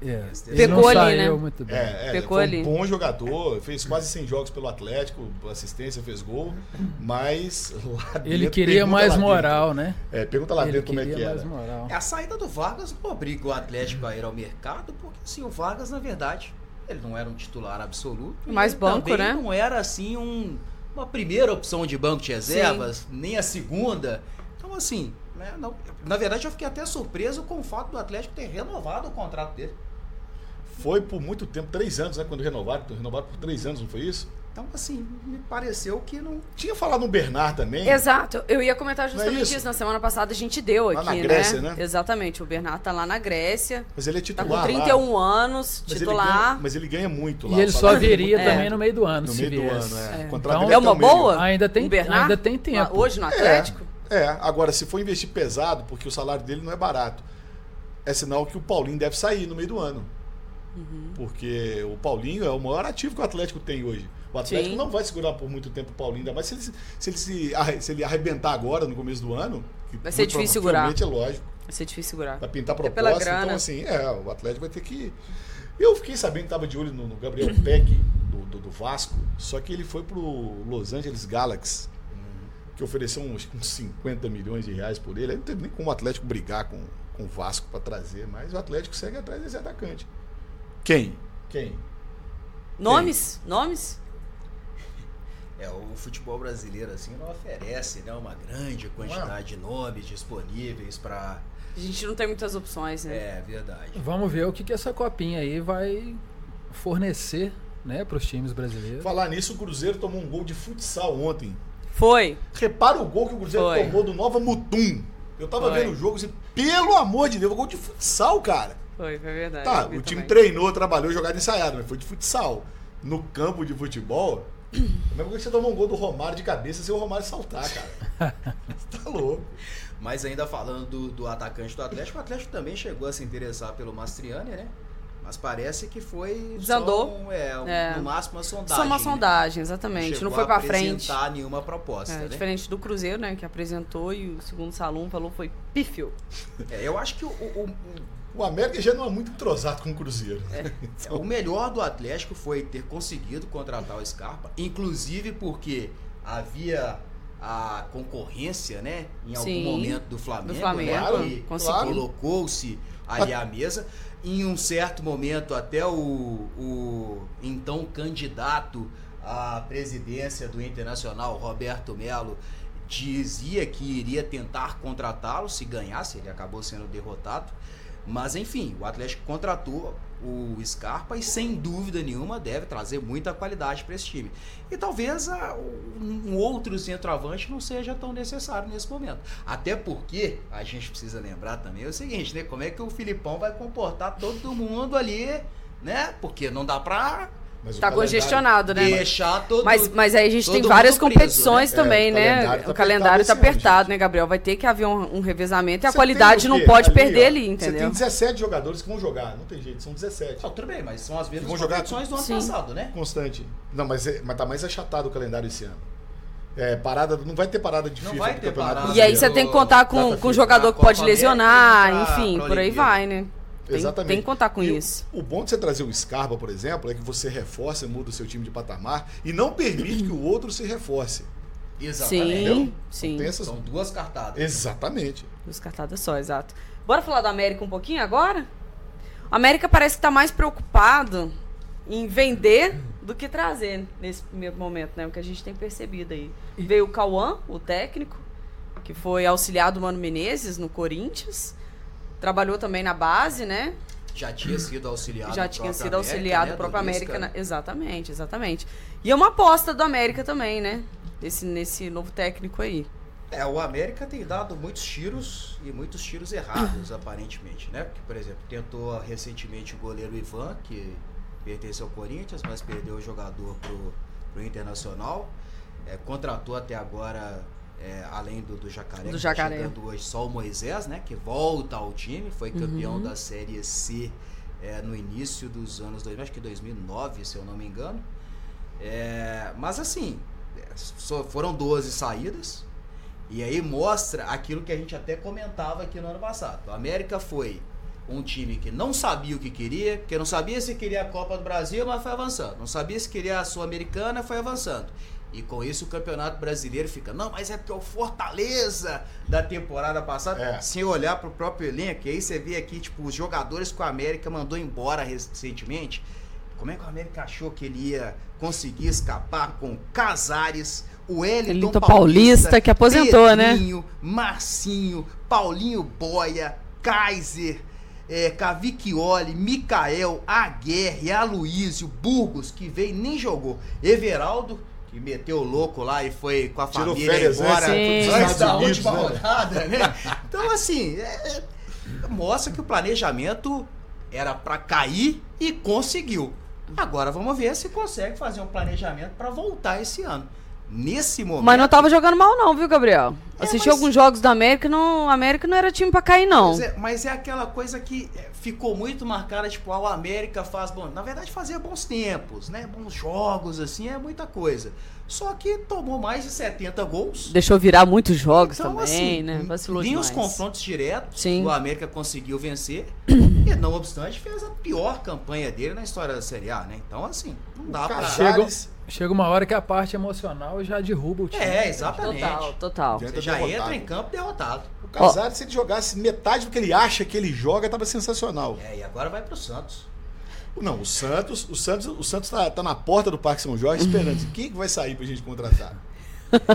D: É.
B: Pecou
D: Ele não
A: ali, né?
D: muito bem.
C: É, é
A: Pecou
C: foi
A: ali.
C: um bom jogador, fez quase 100 jogos pelo Atlético, assistência, fez gol, mas lá
D: Ele
C: dentro,
D: queria
C: pergunta
D: mais moral, né?
C: É, pergunta lá
D: Ele
C: dentro como é
D: queria
C: que
D: mais
C: era.
D: moral.
B: É, A saída do Vargas não obriga o Atlético a ir ao mercado, porque assim, o Vargas, na verdade, ele não era um titular absoluto.
A: Mais
B: ele
A: banco, né?
B: não era assim um, uma primeira opção de banco de reservas, nem a segunda. Então, assim, né, não- na verdade, eu fiquei até surpreso com o fato do Atlético ter renovado o contrato dele.
C: Foi por muito tempo, três anos, né? Quando renovaram, renovaram por três anos, não foi isso?
B: Então, assim, me pareceu que não.
C: Tinha falado no Bernard também.
A: Exato, eu ia comentar
C: é
A: justamente
C: isso?
A: isso. Na semana passada a gente deu
C: Lá
A: aqui,
C: na Grécia, né?
A: Exatamente, o Bernardo tá lá na Grécia,
C: Mas ele é
A: tá
C: titular.
A: com 31 anos,
C: Mas ele,
A: titular.
C: ganha, mas ele ganha muito lá.
D: E ele só
C: é
D: viria
A: É.
D: também no meio do ano,
C: no
D: se
C: meio do ano. É.
A: É.
D: Então,
A: É uma
C: meio.
A: boa?
D: Ainda tem-
A: o Bernard?
D: ainda tem tempo.
A: Hoje no Atlético?
C: É, agora se for investir pesado, porque o salário dele não é barato, é sinal que o Paulinho deve sair no meio do ano.
A: Uhum.
C: Porque o Paulinho é o maior ativo que o Atlético tem hoje. O Atlético
A: Sim.
C: não vai segurar por muito tempo o Paulinho, ainda mais se ele, se- ele, se, se ele arrebentar agora, no começo do ano. que
A: Vai ser difícil segurar.
C: É lógico.
A: Vai ser difícil segurar.
C: Vai pintar
A: Até pela
C: proposta.
A: grana.
C: Então, assim, é, o Atlético vai ter que. Eu fiquei sabendo que tava de olho no, no Gabriel Peck, do, do, do Vasco, só que ele foi pro Los Angeles Galaxy, que ofereceu uns, uns 50 milhões de reais por ele. Aí não teve nem como o Atlético brigar com, com o Vasco para trazer, mas o Atlético segue atrás desse atacante. Quem? Quem?
A: Nomes? Nomes?
B: É, o futebol brasileiro, assim, não oferece né, uma grande quantidade de nomes disponíveis para.
A: A gente não tem muitas opções, né?
B: É verdade.
D: Vamos ver o que, que essa copinha aí vai fornecer né, para os times brasileiros.
C: Falar nisso, o Cruzeiro tomou um gol de futsal ontem.
A: Foi.
C: Repara o gol que o Cruzeiro
A: Foi.
C: tomou do Nova Mutum. Eu tava
A: Foi.
C: vendo o jogo assim, pelo amor de Deus, gol de futsal, cara.
A: Foi, foi verdade.
C: Tá, o time
A: também.
C: treinou, trabalhou, jogada ensaiada, mas foi de futsal. No campo de futebol, Como é que você tomou um gol do Romário de cabeça sem o Romário saltar, cara? Você tá louco.
B: Mas ainda falando do, do atacante do Atlético, o Atlético também chegou a se interessar pelo Mastriani, né? Mas parece que foi
A: Desandou.
B: só um, é, um-
A: É.
B: no máximo uma sondagem.
A: Só uma
B: né?
A: sondagem, exatamente.
B: Chegou
A: Não foi
B: a
A: pra frente.
B: apresentar nenhuma proposta,
A: É,
B: né?
A: Diferente do Cruzeiro, né? Que apresentou e o segundo salão falou foi pífio.
B: É, eu acho que o, o-
C: O América já não é muito entrosado com o Cruzeiro.
B: o- o melhor do Atlético foi ter conseguido contratar o Scarpa, inclusive porque havia a concorrência, né, em algum
A: Sim,
B: momento do Flamengo,
A: do Flamengo,
B: né, e
A: conseguiu.
B: colocou-se ali à mesa. Em um certo momento, até o, o então candidato à presidência do Internacional, Roberto Melo, dizia que iria tentar contratá-lo se ganhasse, ele acabou sendo derrotado. Mas enfim, o Atlético contratou o Scarpa e sem dúvida nenhuma deve trazer muita qualidade para esse time. E talvez ah, um outro centroavante não seja tão necessário nesse momento. Até porque a gente precisa lembrar também o seguinte, né? Como é que o Filipão vai comportar todo mundo ali, né? Porque não dá pra
C: Mas
A: Tá congestionado, né?
B: deixar todo
A: Mas, mas aí a gente tem várias
B: preso,
A: competições
C: né?
A: também,
C: É, o
A: né?
C: tá
A: o calendário tá
C: apertado esse ano,
A: apertado,
C: gente.
A: né, Gabriel? Vai ter que haver um, um revezamento e a
C: Você
A: qualidade não pode perder
C: ó,
A: ali,
C: Você tem
A: entendeu?
C: 17 jogadores que vão jogar. Não tem jeito, são 17.
B: Não, tudo bem, mas são as mesmas
C: Vão jogar
B: competições do ano
A: Sim.
B: passado, né?
C: Constante. Não, mas, é- mas tá mais achatado o calendário esse ano. É, parada, não vai ter parada de
B: Não
C: FIFA
B: vai ter
C: campeonato
B: parada.
A: E aí você tem que contar com, com o jogador que pode lesionar, enfim,
B: pra
A: por aí
B: Olimpíada.
A: vai, né? Tem,
C: Exatamente.
A: tem que contar com
C: E
A: isso.
C: O, bom de você trazer o Scarpa, por exemplo, é que você reforça e muda o seu time de patamar e não permite que o outro se reforce.
B: Exatamente.
A: Sim, sim.
C: Tem essas...
B: São duas cartadas.
C: Exatamente.
A: Duas cartadas só, exato. Bora falar do América um pouquinho agora? O América parece que tá mais preocupado em vender do que trazer nesse primeiro momento, né? O que a gente tem percebido aí. Veio o Cauã, o técnico, que foi auxiliar do Mano Menezes no Corinthians. Trabalhou também na base, né?
B: Já tinha sido auxiliado
A: Já tinha sido
B: América,
A: auxiliado
B: né,
A: próprio América. Na- Exatamente, exatamente. E é uma aposta do América também, né? Esse, nesse novo técnico aí.
B: É, o América tem dado muitos tiros e muitos tiros errados, aparentemente, né? Porque, por exemplo, tentou recentemente o goleiro Ivan, que pertence ao Corinthians, mas perdeu o jogador pro, pro Internacional. É, contratou até agora, é, além do, do Jacaré,
A: Do
B: que
A: Jacaré.
B: tá chegando hoje só o Moisés, né? Que volta ao time, foi campeão
A: Uhum.
B: da Série C é, no início dos anos 2000, acho que 2009, se eu não me engano. É, mas assim, só foram 12 saídas. E aí mostra aquilo que a gente até comentava aqui no ano passado. O América foi um time que não sabia o que queria, porque não sabia se queria a Copa do Brasil, mas foi avançando. Não sabia se queria a Sul-Americana, foi avançando. E com isso o Campeonato Brasileiro fica, não, mas é porque o Fortaleza da temporada passada,
C: É.
B: sem olhar pro próprio elenco, e aí você vê aqui, tipo, os jogadores que o América mandou embora recentemente. Como é que o América achou que ele ia conseguir escapar com Casares, o Wellington
A: Wellington Paulista, que aposentou, né?
B: Pedrinho, Marcinho, Paulinho Boia, Kaiser, é, Cavicchioli, Mikael, Aguerre, Aloysio, Burgos, que veio e nem jogou. Everaldo, que meteu o louco lá e foi com a
C: Tirou
B: família
C: férias, né?
B: embora.
C: Dos
B: antes da
C: Unidos,
B: última
C: né?
B: rodada, né? Então, assim, é- é- mostra que o planejamento era pra cair e conseguiu. Agora vamos ver se consegue fazer um planejamento pra voltar esse ano. Nesse momento.
A: Mas não tava jogando mal, não, viu, Gabriel?
B: É,
A: Assisti
B: mas-
A: alguns jogos da América, não, o América não era time pra cair, não.
B: Mas é, mas é aquela coisa que é, ficou muito marcada, tipo, ah, o América faz bom. Na verdade, fazia bons tempos, né? Bons jogos, assim, é muita coisa. Só que tomou mais de 70 gols.
A: Deixou virar muitos jogos
B: Então,
A: também,
B: assim,
A: né? Vacilou
B: nem os confrontos diretos,
A: Sim.
B: o América conseguiu vencer. e, não obstante, fez a pior campanha dele na história da Série A, né? Então, assim, não dá pra.
C: Casares,
D: Chega uma hora que a parte emocional já derruba o time.
B: É, exatamente.
A: Total, total.
B: Você já
C: derrotado.
B: entra em campo derrotado.
C: o Casares, se ele jogasse metade do que ele acha que ele joga, tava sensacional.
B: É, e agora vai pro Santos.
C: Não, o Santos, o Santos, o Santos tá, tá na porta do Parque São Jorge esperando. Quem que vai sair pra gente contratar?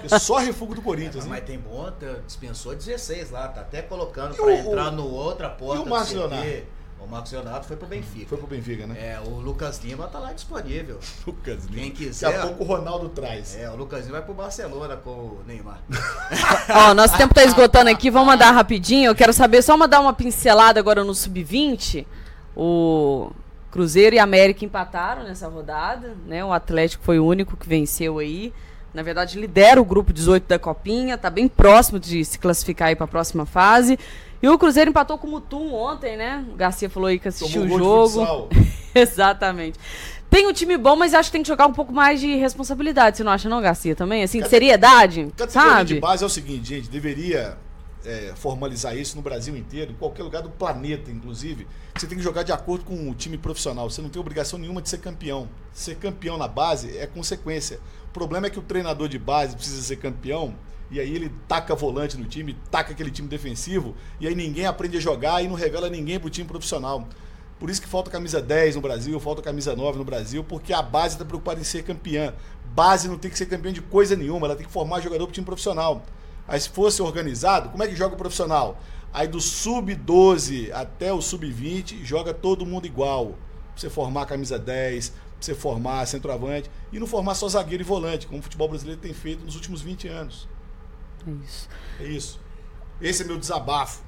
C: É só refugo do Corinthians,
B: Mas
C: hein?
B: tem bom, dispensou 16 lá, tá até colocando
C: E
B: pra
C: o-
B: entrar no outra porta.
C: e o. Leonardo?
B: O Marcos Leonardo foi pro Benfica.
C: Foi pro Benfica, né?
B: É, o Lucas Lima tá lá disponível.
C: Lucas
B: Quem
C: Lima.
B: quiser.
C: Daqui a pouco o Ronaldo traz.
B: É, o Lucas Lima vai pro Barcelona com o Neymar.
A: Ó, nosso tempo tá esgotando aqui, vamos mandar rapidinho. Eu quero saber, só mandar uma pincelada agora no Sub-20. O Cruzeiro e América empataram nessa rodada, né? O Atlético foi o único que venceu aí. Na verdade, lidera o grupo 18 da Copinha, tá bem próximo de se classificar aí para a próxima fase. E o Cruzeiro empatou com o Mutum ontem, né? O Garcia falou aí que assistiu
C: Tomou
A: o
C: de
A: jogo. Exatamente. Tem um time bom, mas acho que tem que jogar um pouco mais de responsabilidade, você não acha não, Garcia, também? Assim, de
C: Cate-
A: seriedade,
C: Categoria de
A: sabe?
C: base é o seguinte, gente, deveria é, formalizar isso no Brasil inteiro, em qualquer lugar do planeta, inclusive. Você tem que jogar de acordo com o time profissional. Você não tem obrigação nenhuma de ser campeão. Ser campeão na base é consequência. O problema é que o treinador de base precisa ser campeão. E aí ele taca volante no time, taca aquele time defensivo, e aí ninguém aprende a jogar e não revela ninguém pro time profissional. Por isso que falta camisa 10 no Brasil, falta camisa 9 no Brasil, porque a base está preocupada em ser campeã. Base não tem que ser campeã de coisa nenhuma, ela tem que formar jogador pro time profissional. Aí se fosse organizado, como é que joga o profissional? Aí do sub-12 até o sub-20, joga todo mundo igual. Pra você formar camisa 10, pra você formar centroavante, e não formar só zagueiro e volante, como o futebol brasileiro tem feito nos últimos 20 anos.
A: Isso.
C: É isso. Esse é meu desabafo.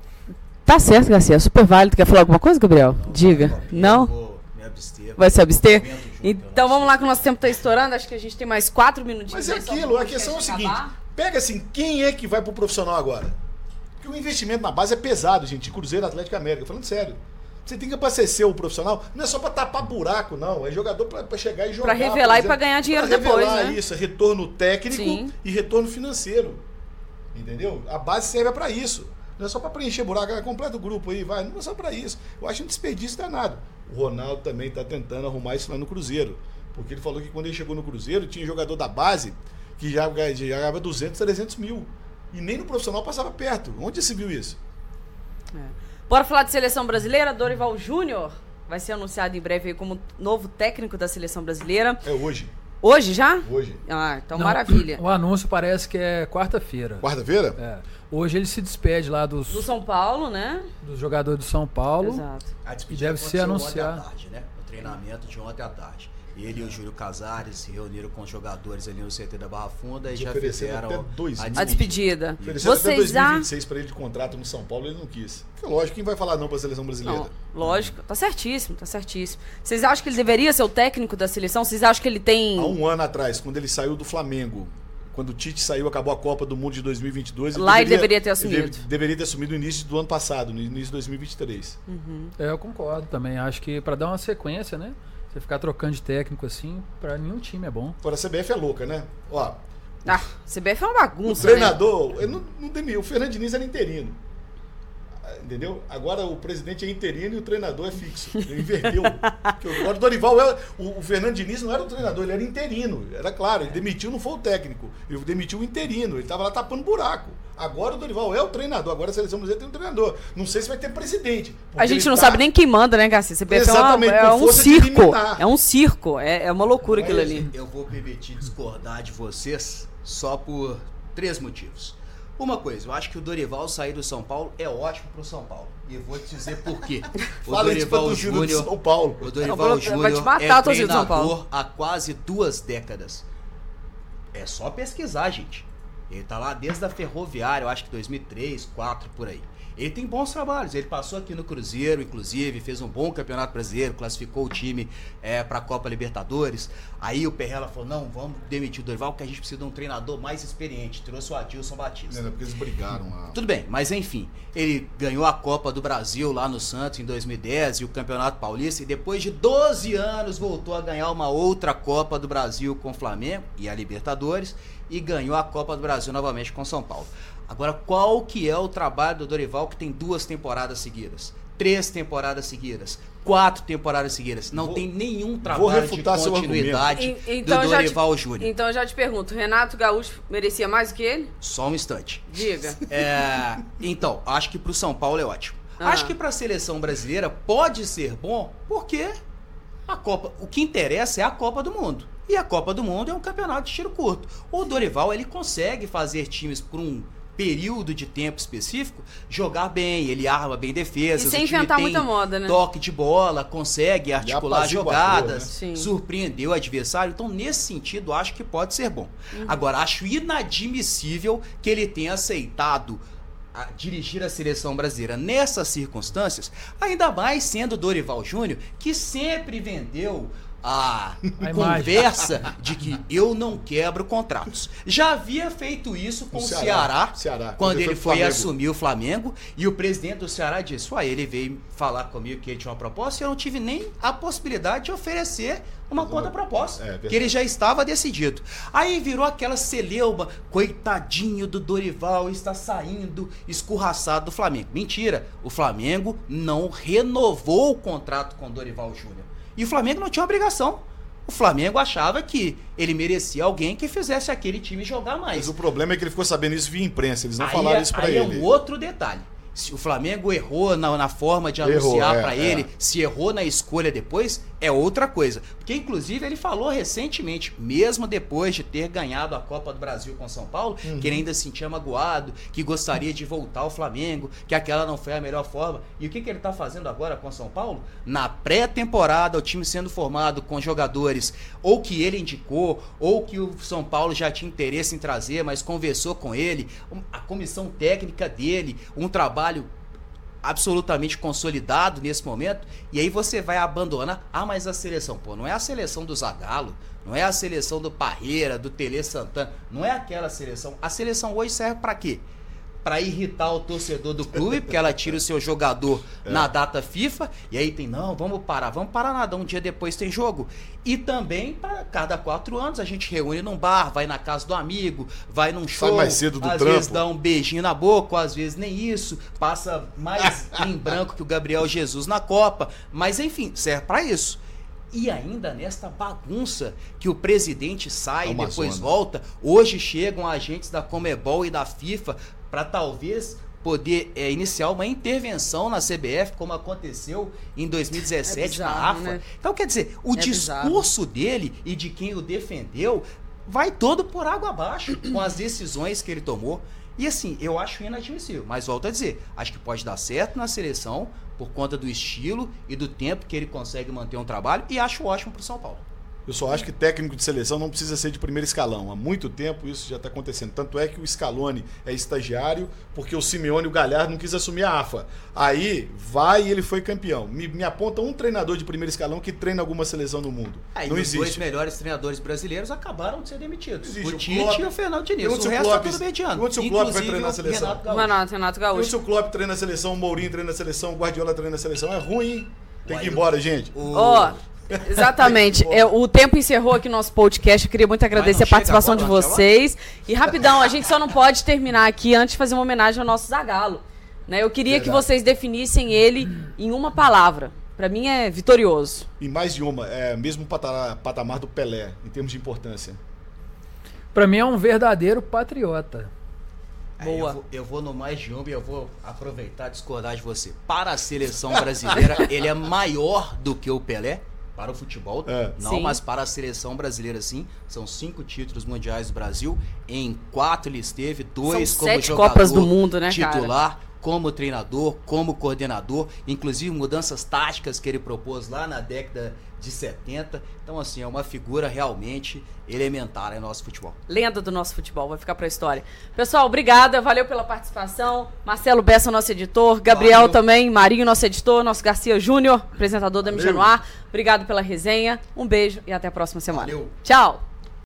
A: Tá certo, Garcia, super válido. Quer falar alguma coisa, Gabriel? Diga.
B: Eu
A: Não?
B: Vou me abster.
A: Vai se abster?
B: Junto,
A: Então vamos
B: não
A: lá que o nosso tempo tá estourando. Acho que a gente tem mais quatro minutinhos.
C: Mas é aquilo, a questão é o seguinte:
A: acabar.
C: pega assim, quem é que vai pro profissional agora? Porque o investimento na base é pesado, gente. Cruzeiro, Atlético América. Falando sério. Você tem que abastecer o profissional, não é só pra tapar buraco, não. É jogador pra, pra chegar e jogar.
A: Pra revelar e pra
C: exemplo.
A: ganhar dinheiro
C: Pra
A: depois,
C: revelar
A: né?
C: isso, é retorno técnico
A: Sim.
C: e retorno financeiro. Entendeu? A base serve pra isso. Não é só pra preencher buraco, é completa o grupo aí, vai. Não é só pra isso. Eu acho um desperdício danado. O Ronaldo também tá tentando arrumar isso lá no Cruzeiro. Porque ele falou que quando ele chegou no Cruzeiro, tinha jogador da base que já já ganhava 200, 300 mil. E nem no profissional passava perto. Onde se viu isso?
A: Bora falar de seleção brasileira. Dorival Júnior vai ser anunciado em breve como novo técnico da seleção brasileira.
C: É hoje.
A: Hoje já?
C: Hoje.
A: Ah, então
D: Não,
A: maravilha.
D: O anúncio parece que é quarta-feira.
C: Quarta-feira?
D: É. Hoje ele se despede lá dos,
A: Do São Paulo, né?
D: dos jogadores do São Paulo.
A: Exato.
B: A despedida
D: Deve ser
B: aconteceu ontem à
D: anunciado.
B: tarde, né? O treinamento de ontem à tarde. Ele e o Júlio Casares se reuniram com os jogadores ali no CT da Barra Funda e
C: Eles
B: já
C: ofereceram
B: fizeram
C: até dois
B: a
C: mil.
A: A
B: despedida.
A: despedida.
C: Ofereceram até
A: Vocês já.
C: 2026 para ele de contrato no São Paulo, ele não quis. Lógico, quem vai falar não para a seleção brasileira?
A: Não, lógico, tá certíssimo, tá certíssimo. Vocês acham que ele deveria ser o técnico da seleção? Vocês acham que ele tem.
C: Há um ano atrás, quando ele saiu do Flamengo, quando o Tite saiu, acabou a Copa do Mundo de 2022.
A: Lá ele deveria ter assumido.
C: deve- deveria ter assumido no início do ano passado, no início de 2023.
D: É, eu concordo também. Acho que pra dar uma sequência, né? Você ficar trocando de técnico assim, pra nenhum time é bom.
C: Agora a CBF é louca, né? Ó,
A: Ah, CBF é uma
C: o
A: bagunça. né?
C: treinador, ele não, não demitiu, o Fernando Diniz era interino. Ah, Entendeu? Agora o presidente é interino e o treinador é fixo. Ele inverteu. Porque Agora o Dorival é. O, o Fernando Diniz não era o treinador, ele era interino. Era claro, ele demitiu, não foi o técnico. Ele demitiu o interino. Ele estava lá tapando buraco. Agora o Dorival é o treinador. Agora a seleção brasileira tem um treinador. Não sei se vai ter presidente.
A: A gente não
C: tá-
A: sabe nem quem manda, né, Garcia? CBF
C: Exatamente,
A: é, uma- é um circo. É um circo. É, é uma loucura aquilo
C: Mas-
A: ali.
B: Eu vou permitir discordar de vocês só por três motivos. Uma coisa, eu acho que o Dorival sair do São Paulo é ótimo pro São Paulo. E eu vou te dizer por quê. O
C: Fala
B: Dorival
C: torcida do
B: Júnior
C: São Paulo.
B: O Dorival Júnior é treinador há quase duas décadas. É só pesquisar, gente. Ele tá lá desde a Ferroviária, eu acho que 2003, 2004, por aí. Ele tem bons trabalhos. Ele passou aqui no Cruzeiro, inclusive, fez um bom campeonato brasileiro, classificou o time é, para a Copa Libertadores. Aí o Perrela falou: não, vamos demitir o Dorival, porque a gente precisa de um treinador mais experiente. Trouxe o Adilson Batista.
C: Não, porque eles brigaram lá.
B: Tudo bem, mas enfim, ele ganhou a Copa do Brasil lá no Santos em 2010 e o Campeonato Paulista e depois de 12 anos voltou a ganhar uma outra Copa do Brasil com o Flamengo e a Libertadores e ganhou a Copa do Brasil novamente com São Paulo. Agora, qual que é o trabalho do Dorival que tem duas temporadas seguidas? Três temporadas seguidas, quatro temporadas seguidas. Não
C: Vou-
B: tem nenhum trabalho de continuidade
A: E- então
B: do
A: eu já te-
B: Dorival Júnior.
A: Então eu já te pergunto, Renato Gaúcho merecia mais do que ele?
B: Só um instante.
A: Diga.
B: É, então, acho que pro São Paulo é ótimo.
A: Ah.
B: Acho que pra seleção brasileira pode ser bom, porque a Copa, o que interessa é a Copa do Mundo. E a Copa do Mundo é um campeonato de tiro curto. O Dorival, ele consegue fazer times por um período de tempo específico jogar bem, ele arma bem defesas,
A: E sem inventar
B: tem
A: muita moda, né?
B: Toque de bola, consegue articular jogadas,
C: né?
B: Surpreender o adversário. Então, nesse sentido, acho que pode ser bom.
A: Uhum.
B: Agora, acho inadmissível que ele tenha aceitado a dirigir a seleção brasileira nessas circunstâncias, ainda mais sendo Dorival Júnior, que sempre vendeu a,
D: A
B: conversa de que eu não quebro contratos. Já havia feito isso com o
C: o
B: Ceará,
C: Ceará. Ceará,
B: quando
C: ele foi
B: assumir o Flamengo, e o presidente do Ceará disse: Uai, ele veio falar comigo que ele tinha uma proposta e eu não tive nem a possibilidade de oferecer uma contraproposta.
C: É, verdade.
B: que ele já estava decidido. Aí virou aquela celeuma, coitadinho do Dorival, está saindo escorraçado do Flamengo. Mentira, o Flamengo não renovou o contrato com o Dorival Júnior. E o Flamengo não tinha obrigação. O Flamengo achava que ele merecia alguém que fizesse aquele time jogar mais.
C: Mas o problema é que ele ficou sabendo isso via imprensa. Eles não
B: Aí
C: falaram
B: é-
C: isso pra
B: aí
C: ele.
B: é um outro detalhe. Se o Flamengo errou na, na forma de
C: Errou,
B: anunciar
C: é,
B: pra
C: é.
B: ele, se errou na escolha depois, é outra coisa. Porque, inclusive, ele falou recentemente, mesmo depois de ter ganhado a Copa do Brasil com São Paulo,
C: Uhum.
B: que ele ainda se sentia magoado, que gostaria de voltar ao Flamengo, que aquela não foi a melhor forma. E o que, que ele tá fazendo agora com São Paulo? Na pré-temporada, o time sendo formado com jogadores ou que ele indicou, ou que o São Paulo já tinha interesse em trazer, mas conversou com ele, a comissão técnica dele, um trabalho absolutamente consolidado nesse momento, e aí você vai abandonar, ah, mas a seleção, pô, não é a seleção do Zagallo, não é a seleção do Parreira, do Tele Santana, não é aquela seleção. A seleção hoje serve pra quê? Pra irritar o torcedor do clube, porque ela tira o seu jogador na data FIFA, e aí tem, não, vamos parar, vamos parar nada, um dia depois tem jogo. E também, para cada quatro anos, a gente reúne num bar, vai na casa do amigo, vai num show,
C: mais cedo do
B: às
C: trampo.
B: vezes dá um beijinho na boca, às vezes nem isso, passa mais em branco que o Gabriel Jesus na Copa, mas enfim, serve pra isso. E ainda nesta bagunça que o presidente sai
C: É
B: e depois
C: zona.
B: volta, hoje chegam agentes da Comebol e da FIFA para talvez poder é, iniciar uma intervenção na CBF, como aconteceu em 2017
A: É
B: na
A: bizarro,
B: AFA.
A: né?
B: Então, quer dizer, o
A: É bizarro.
B: discurso dele e de quem o defendeu vai todo por água abaixo com as decisões que ele tomou. E assim, eu acho inadmissível. Mas volto a dizer, acho que pode dar certo na seleção por conta do estilo e do tempo que ele consegue manter um trabalho e acho ótimo pro São Paulo.
C: Eu só acho que técnico de seleção não precisa ser de primeiro escalão. Há muito tempo isso já está acontecendo. Tanto é que o Scaloni é estagiário, porque o Simeone e o Galhardo não quis assumir a AFA. Aí vai e ele foi campeão. Me, me aponta um treinador de primeiro escalão que treina alguma seleção no mundo.
B: Aí
C: não
B: os dois
C: existe.
B: melhores treinadores brasileiros acabaram de ser demitidos.
C: Existe
B: O
C: o
B: Tite
C: Klopp.
B: e o Fernando Diniz. O
C: o
B: resto
C: Klopp-
B: tá tudo mediano.
C: se o Klopp vai treinar a
B: o
C: seleção.
B: Renato Gaúcho.
A: Renato, Renato Gaúcho.
C: se o Klopp treina a seleção, o Mourinho treina a seleção, o Guardiola treina a seleção, é ruim, hein? Tem que ir embora, gente.
A: Ó, exatamente. É, o tempo encerrou aqui o nosso podcast. Eu queria muito agradecer a participação de
B: agora, não,
A: vocês. E rapidão, a gente só não pode terminar aqui antes de fazer uma homenagem ao nosso Zagalo. Né? Eu queria que
C: Verdade.
A: vocês definissem ele em uma palavra. Pra mim é vitorioso.
C: E mais de uma, é mesmo patamar, patamar do Pelé, em termos de importância.
D: Pra mim é um verdadeiro patriota.
A: Boa.
B: Eu vou, eu vou no mais de uma e eu vou aproveitar e discordar de você. Para a seleção brasileira, ele é maior do que o Pelé. Para o futebol,
C: É.
B: não,
A: Sim.
B: mas para a seleção brasileira, sim. São cinco títulos mundiais do Brasil. Em quatro ele esteve, dois
A: São
B: como
A: sete
B: jogador
A: Copas do Mundo, né, cara?
B: titular, como treinador, como coordenador, inclusive mudanças táticas que ele propôs lá na década de 70. Então, assim, é uma figura realmente elementar em nosso futebol.
A: Lenda do nosso futebol, vai ficar pra história. Pessoal, obrigada, valeu pela participação. Marcelo Bessa, nosso editor. Gabriel
B: Valeu.
A: também, Marinho, nosso editor. Nosso Garcia Júnior, apresentador da
C: Valeu.
A: MG no Ar. Obrigado pela resenha. Um beijo e até a próxima semana.
B: Valeu.
A: Tchau!